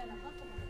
Il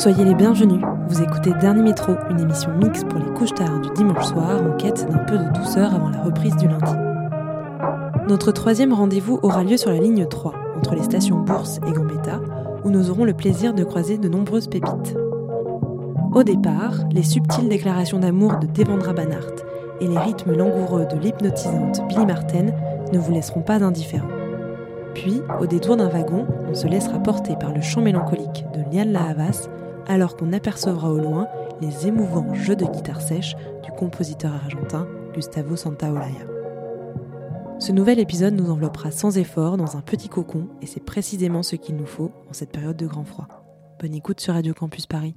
soyez les bienvenus. Vous écoutez Dernier Métro, une émission mixte pour les couches tard du dimanche soir en quête d'un peu de douceur avant la reprise du lundi. Notre troisième rendez-vous aura lieu sur la ligne 3, entre les stations Bourse et Gambetta, où nous aurons le plaisir de croiser de nombreuses pépites. Au départ, les subtiles déclarations d'amour de Devendra Banhart et les rythmes langoureux de l'hypnotisante Billy Martin ne vous laisseront pas indifférents. Puis, au détour d'un wagon, on se laissera porter par le chant mélancolique de Liane Lahavas, alors qu'on apercevra au loin les émouvants jeux de guitare sèche du compositeur argentin Gustavo Santaolalla. Ce nouvel épisode nous enveloppera sans effort dans un petit cocon et c'est précisément ce qu'il nous faut en cette période de grand froid. Bonne écoute sur Radio Campus Paris.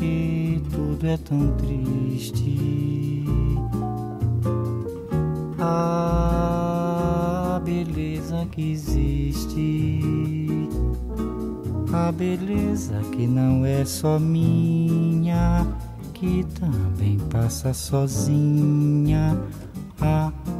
porque tudo é tão triste. Ah, beleza que existe. A beleza que não é só minha, que também passa sozinha.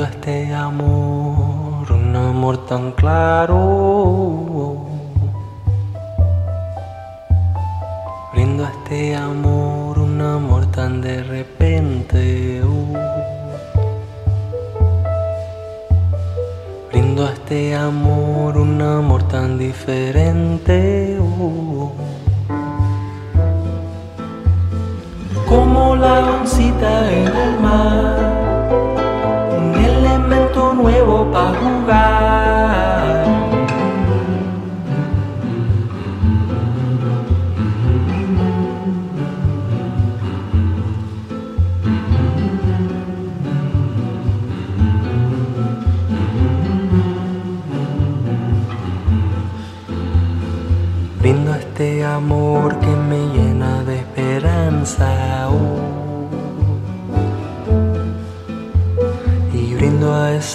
lindo este amor, un amor tan claro. Brindo a este amor, un amor tan de repente. Brindo a este amor, un amor tan diferente. Como la oncita en el mar. nuevo para jugar.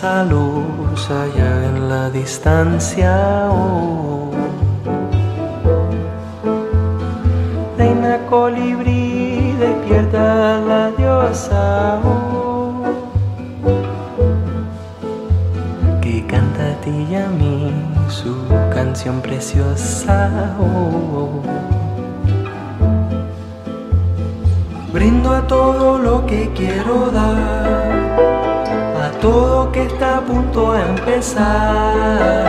esa luz allá en la distancia. Oh. Reina colibrí, despierta la diosa oh. que canta a ti y a mí su canción preciosa. Oh. Brindo a todo lo que quiero dar todo que está a punto de empezar.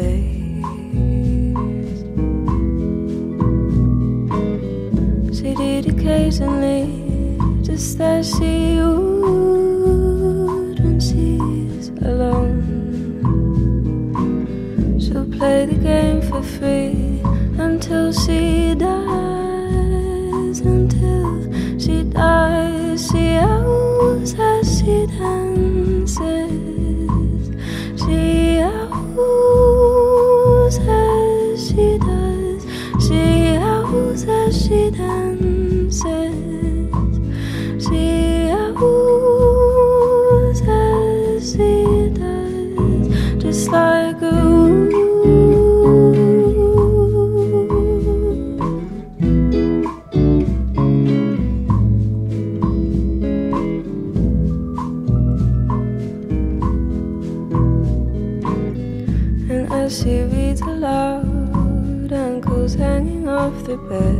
face. She did occasionally, just as she would when she's alone. She'll play the game for free until she dies. to.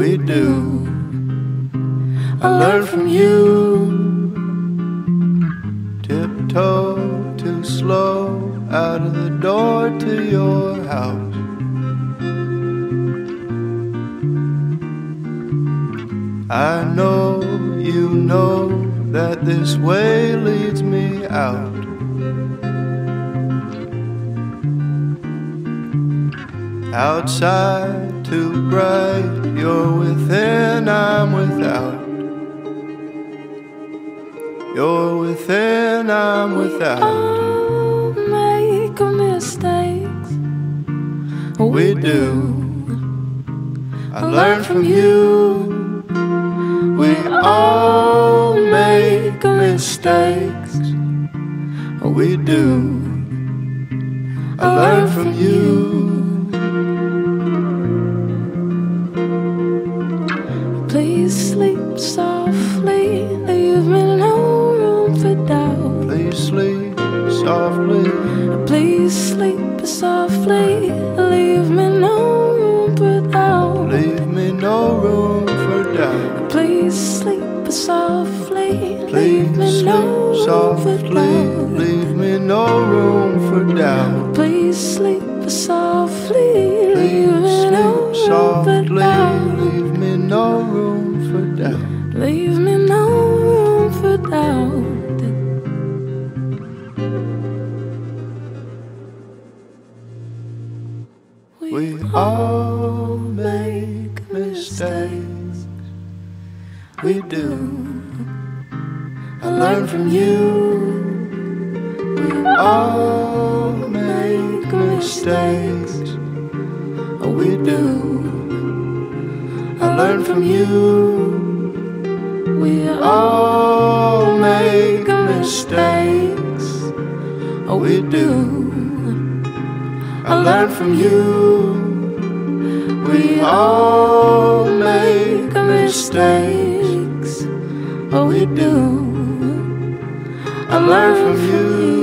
We do. I learn from you. Tiptoe too slow out of the door to your house. I know you know that this way leads me out. Outside too bright, you're within, I'm without. You're within, I'm without. all make mistakes. We do. I learn from you. We all make mistakes. We do. I learn from you. Softly. Please sleep softly, leave me no room for doubt. Leave me no room for doubt. Please sleep softly, Please leave me no room for softly. doubt. Leave me no room for doubt. Please sleep softly, leave me no room for softly. doubt. Leave me no room for doubt. Leave all make mistakes. We do. I learn from you. We all make mistakes. We do. I learn from you. We all make mistakes. We do. I learn from you. We all make mistakes. But we do. I learn from you.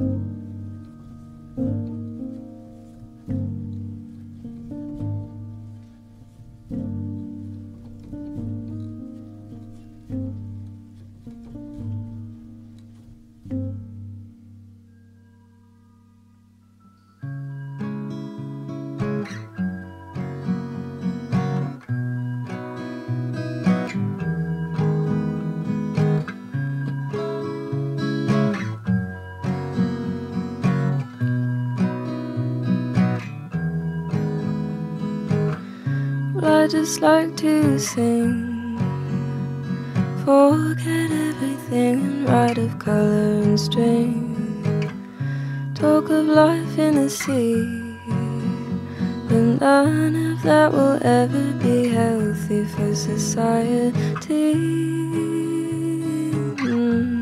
Well, just like to sing. Forget everything and write of color and string. Talk of life in the sea. But none of that will ever be healthy for society. Mm.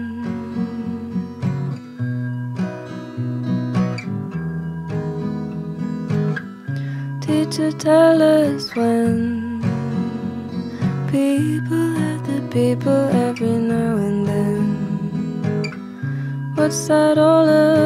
Teacher, tell us when people every now and then. What's that all about?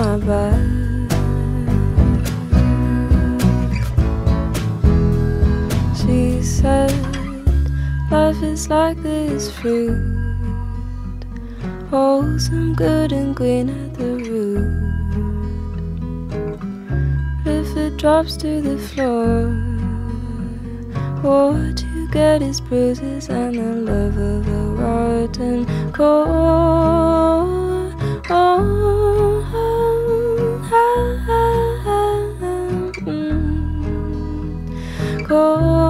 my back. She said, Life is like this fruit, wholesome, good, and green at the root. But if it drops to the floor, what you get is bruises and the love of a rotten core. Oh, time. Go.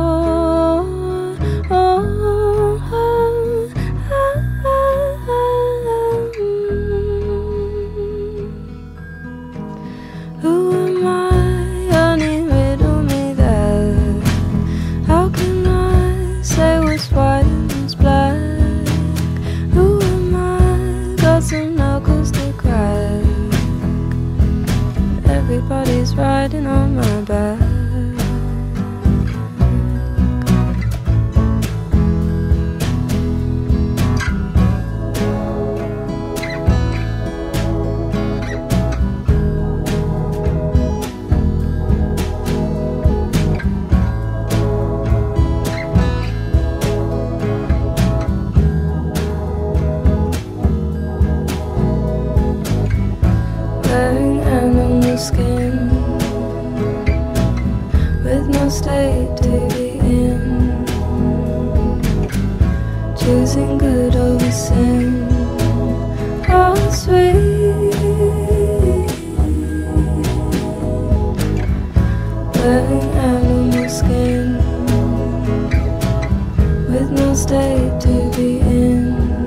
state to be in.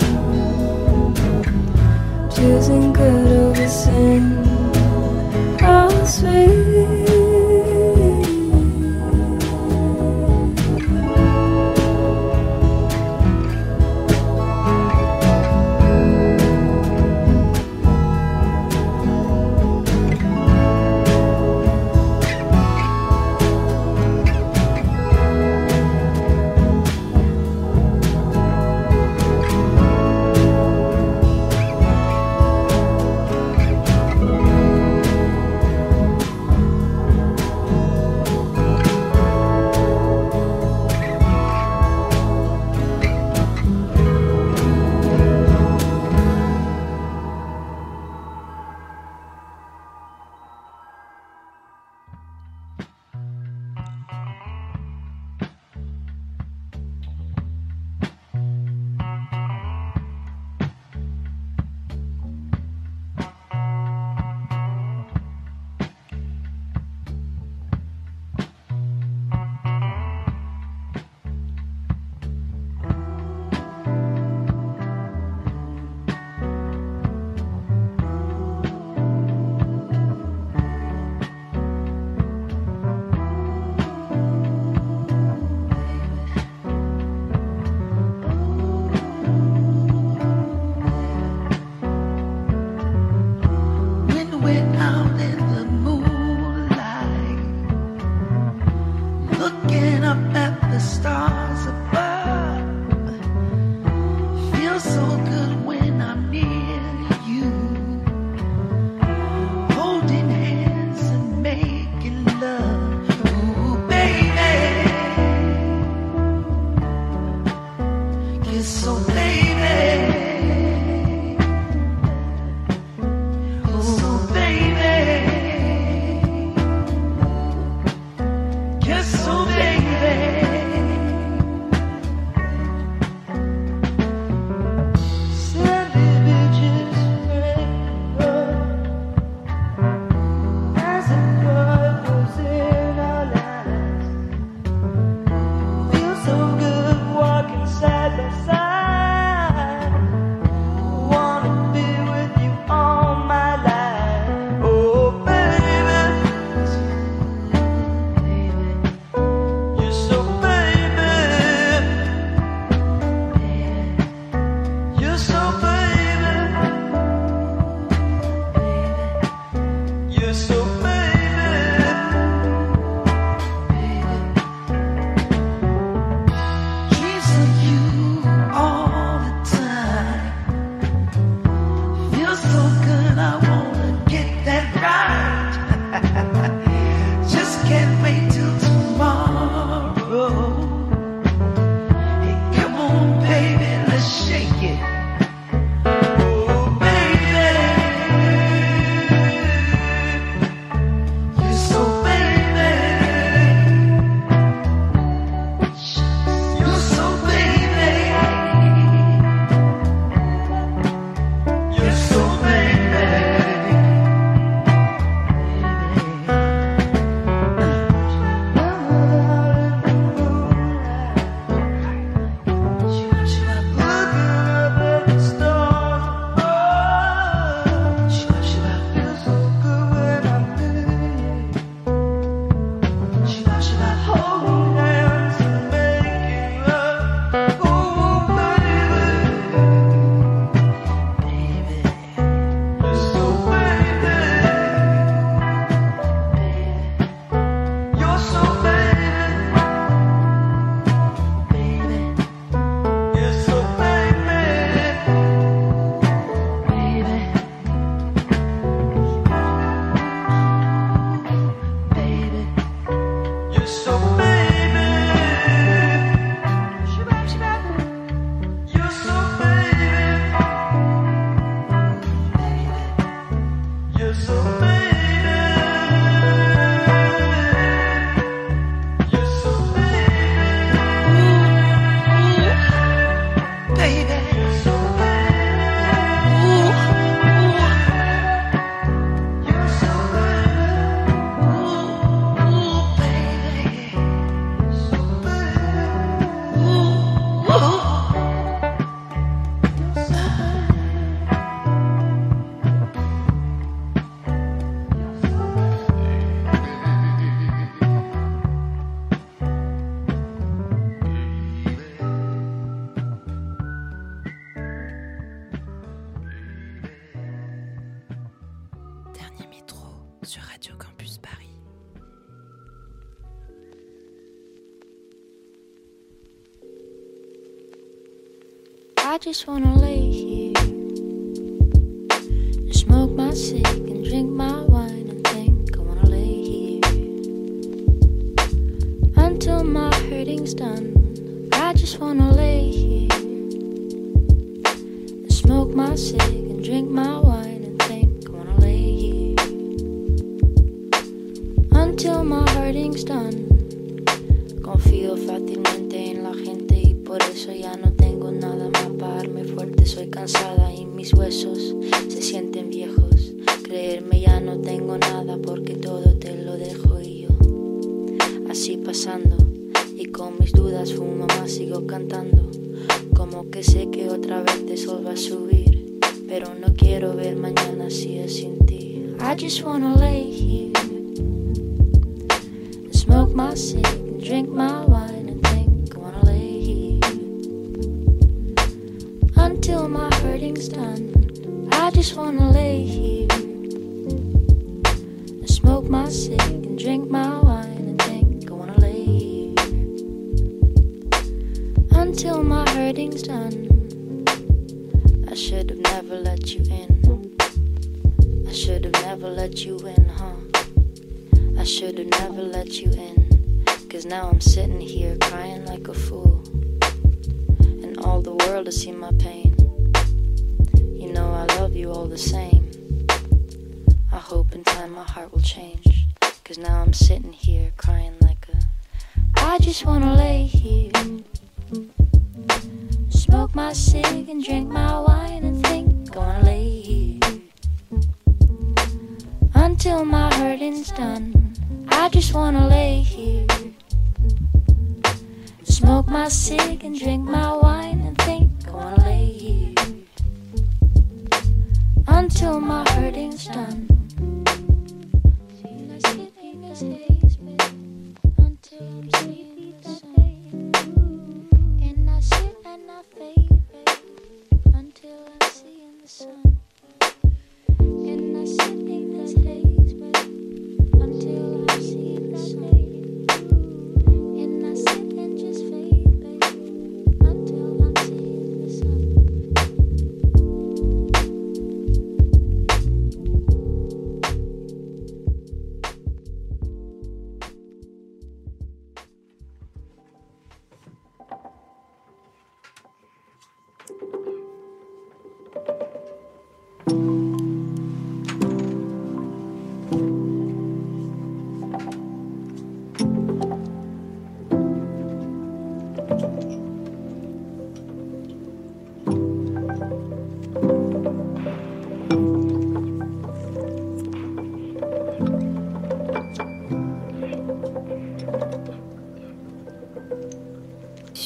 Choosing good over sin. Oh, sweet. wanna lay here and smoke my cig and drink my wanna lay here. Smoke my cig and drink my wine and think I wanna lay here. Until my hurting's done.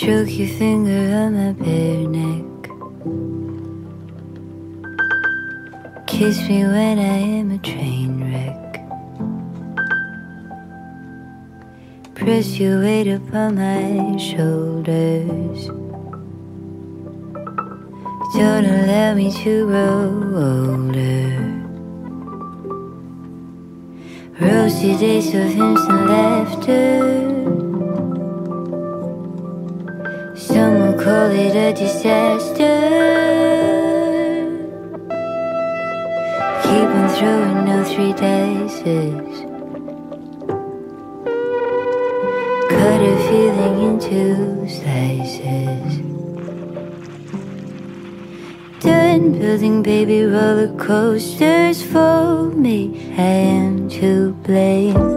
Stroke your finger on my bare neck. Kiss me when I am a train wreck. Press your weight upon my shoulders. Don't allow me to grow older. Rosy days of hymns and laughter. call it a disaster. Keep on throwing no three daisies. Cut a feeling into slices. Done building baby roller coasters for me. I am to blame.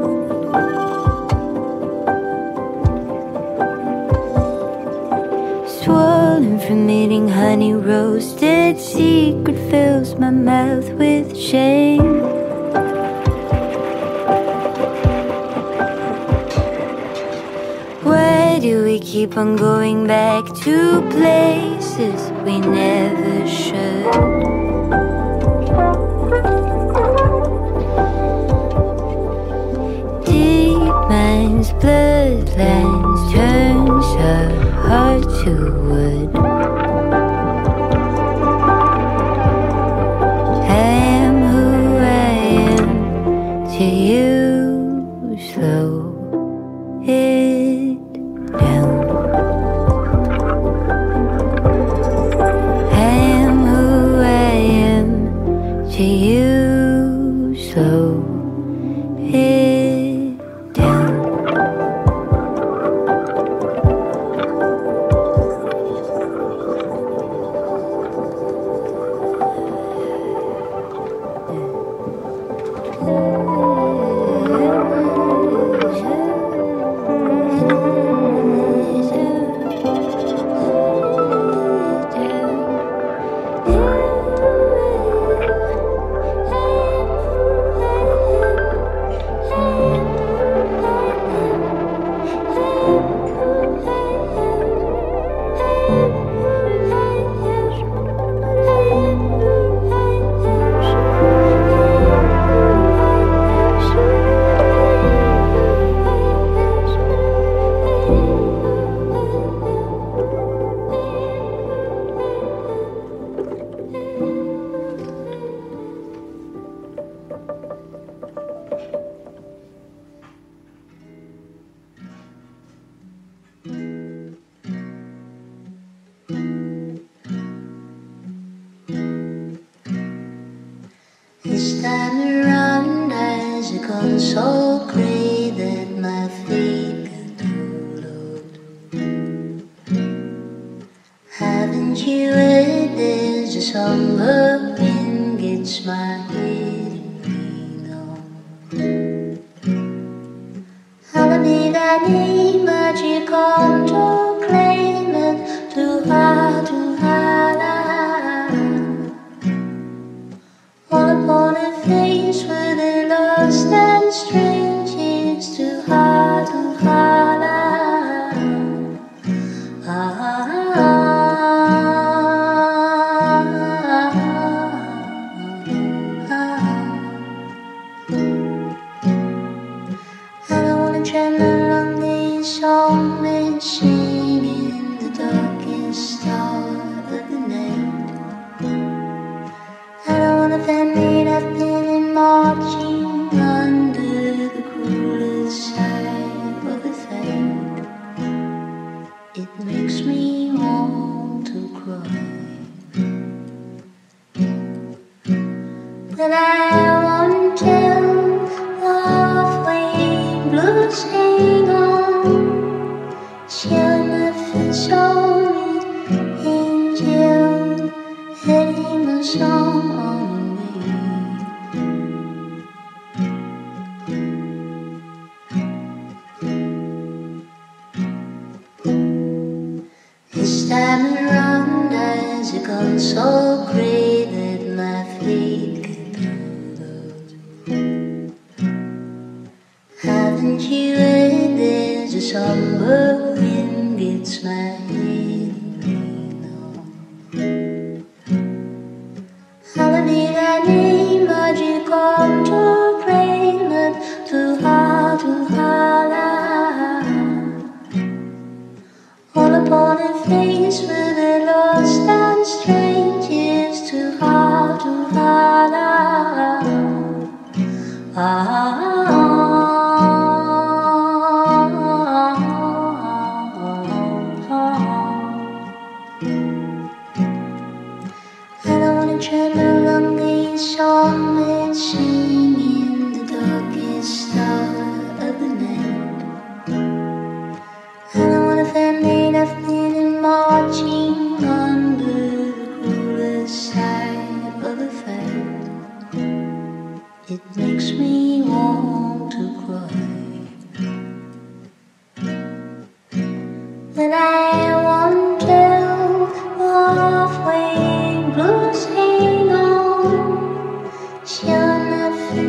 from eating honey roasted secret fills my mouth with shame. Why do we keep on going back to places we never should? minds, bloodlines turns her heart to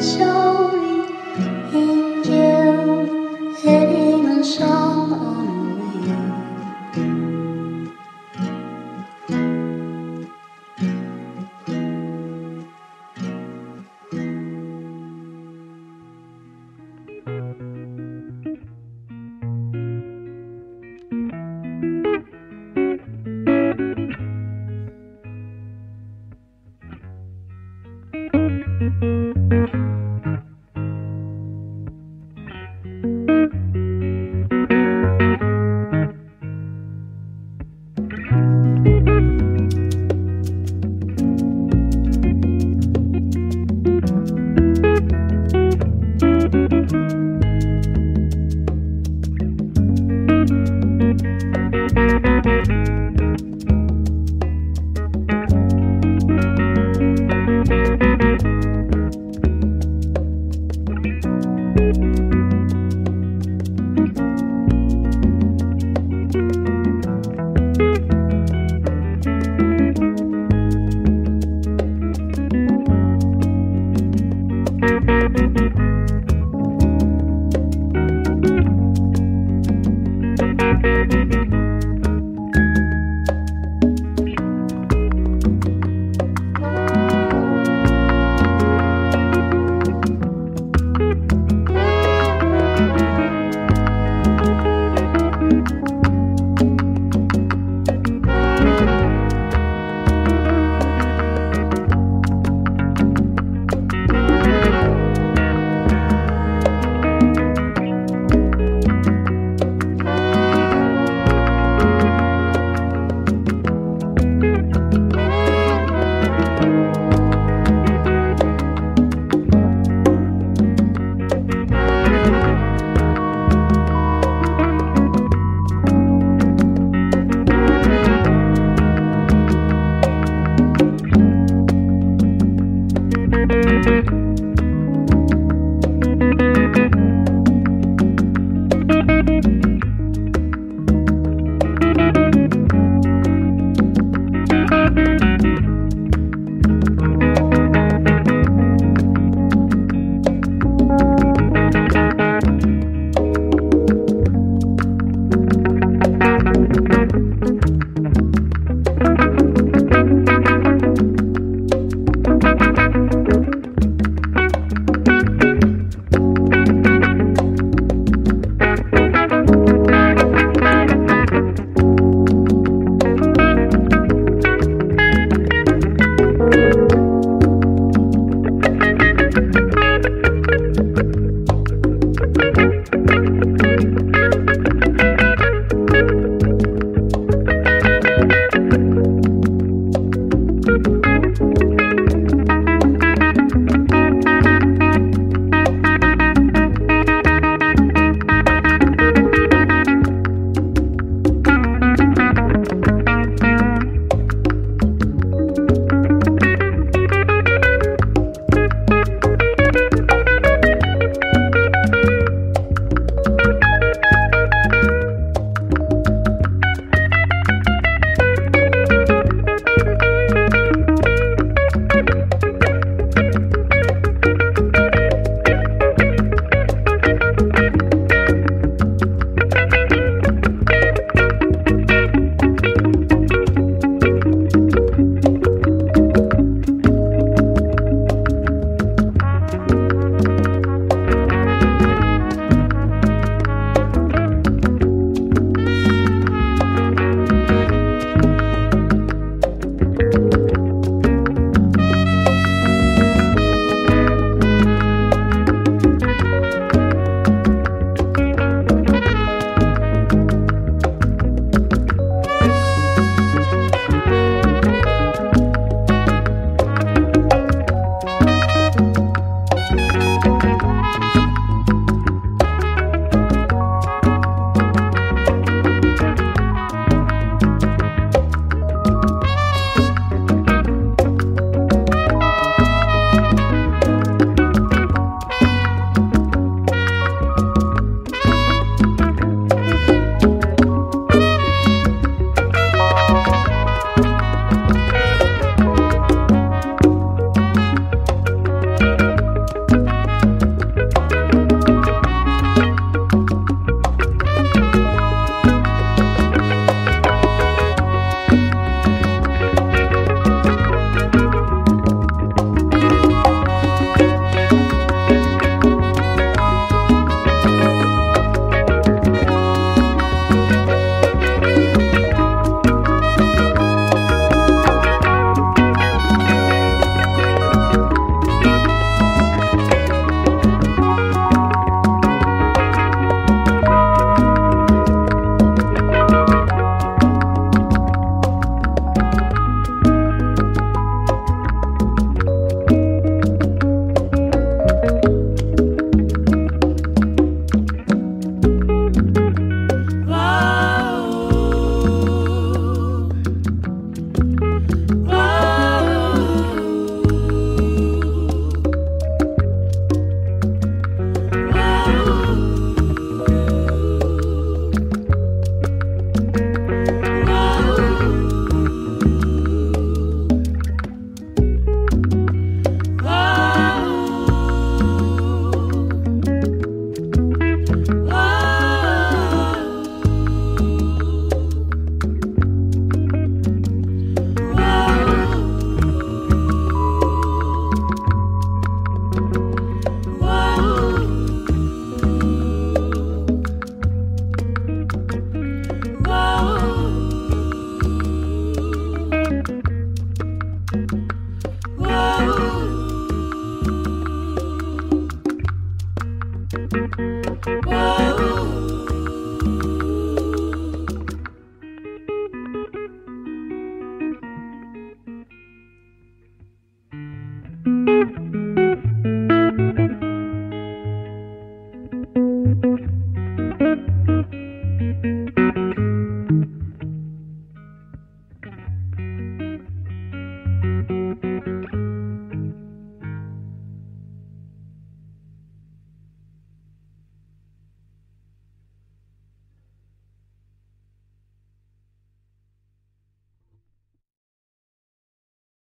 秋